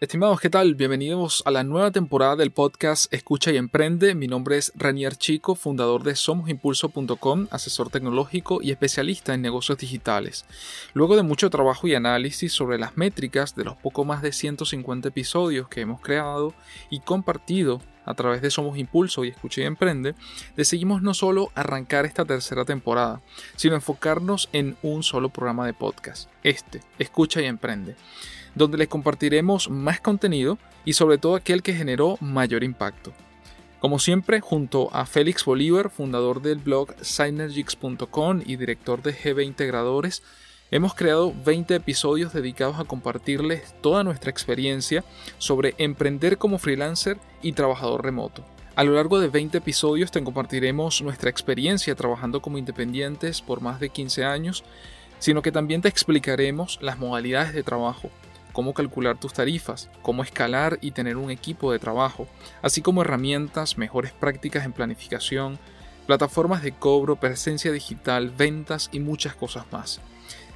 Estimados, ¿qué tal? Bienvenidos a la nueva temporada del podcast Escucha y Emprende. Mi nombre es Ranier Chico, fundador de SomosImpulso.com, asesor tecnológico y especialista en negocios digitales. Luego de mucho trabajo y análisis sobre las métricas de los poco más de 150 episodios que hemos creado y compartido a través de Somos Impulso y Escucha y Emprende, decidimos no solo arrancar esta tercera temporada, sino enfocarnos en un solo programa de podcast, este, Escucha y Emprende donde les compartiremos más contenido y sobre todo aquel que generó mayor impacto. Como siempre, junto a Félix Bolívar, fundador del blog Synergics.com y director de GB Integradores, hemos creado 20 episodios dedicados a compartirles toda nuestra experiencia sobre emprender como freelancer y trabajador remoto. A lo largo de 20 episodios te compartiremos nuestra experiencia trabajando como independientes por más de 15 años, sino que también te explicaremos las modalidades de trabajo, cómo calcular tus tarifas, cómo escalar y tener un equipo de trabajo, así como herramientas, mejores prácticas en planificación, plataformas de cobro, presencia digital, ventas y muchas cosas más.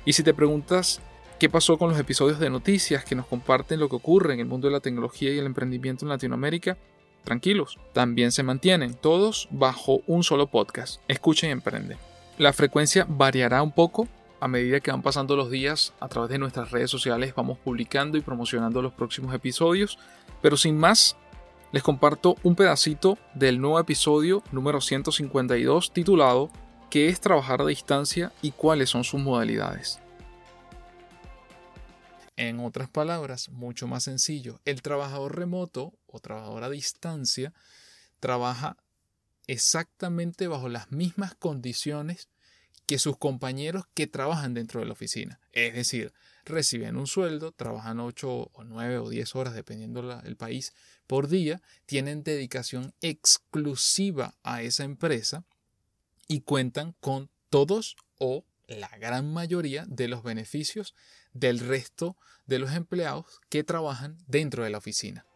Y si te preguntas qué pasó con los episodios de noticias que nos comparten lo que ocurre en el mundo de la tecnología y el emprendimiento en Latinoamérica, tranquilos, también se mantienen todos bajo un solo podcast. Escucha y emprende. La frecuencia variará un poco a medida que van pasando los días, a través de nuestras redes sociales vamos publicando y promocionando los próximos episodios. Pero sin más, les comparto un pedacito del nuevo episodio número 152 titulado ¿Qué es trabajar a distancia y cuáles son sus modalidades? En otras palabras, mucho más sencillo, el trabajador remoto o trabajador a distancia trabaja exactamente bajo las mismas condiciones que sus compañeros que trabajan dentro de la oficina. Es decir, reciben un sueldo, trabajan 8 o 9 o 10 horas, dependiendo del país, por día, tienen dedicación exclusiva a esa empresa y cuentan con todos o la gran mayoría de los beneficios del resto de los empleados que trabajan dentro de la oficina.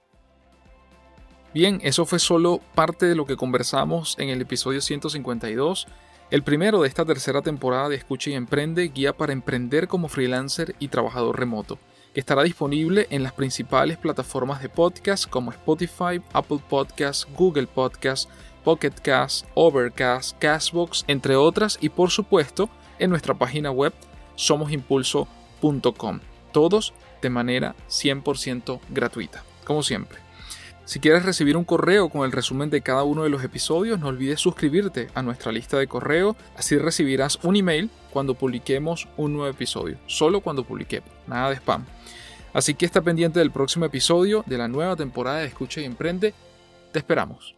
Bien, eso fue solo parte de lo que conversamos en el episodio 152 el primero de esta tercera temporada de Escucha y Emprende, guía para emprender como freelancer y trabajador remoto, que estará disponible en las principales plataformas de podcast como Spotify, Apple Podcasts, Google Podcasts, Pocket Cast, Overcast, Castbox, entre otras, y por supuesto en nuestra página web somosimpulso.com. Todos de manera 100% gratuita, como siempre. Si quieres recibir un correo con el resumen de cada uno de los episodios, no olvides suscribirte a nuestra lista de correo, así recibirás un email cuando publiquemos un nuevo episodio, solo cuando publiquemos, nada de spam. Así que está pendiente del próximo episodio de la nueva temporada de Escucha y Emprende, te esperamos.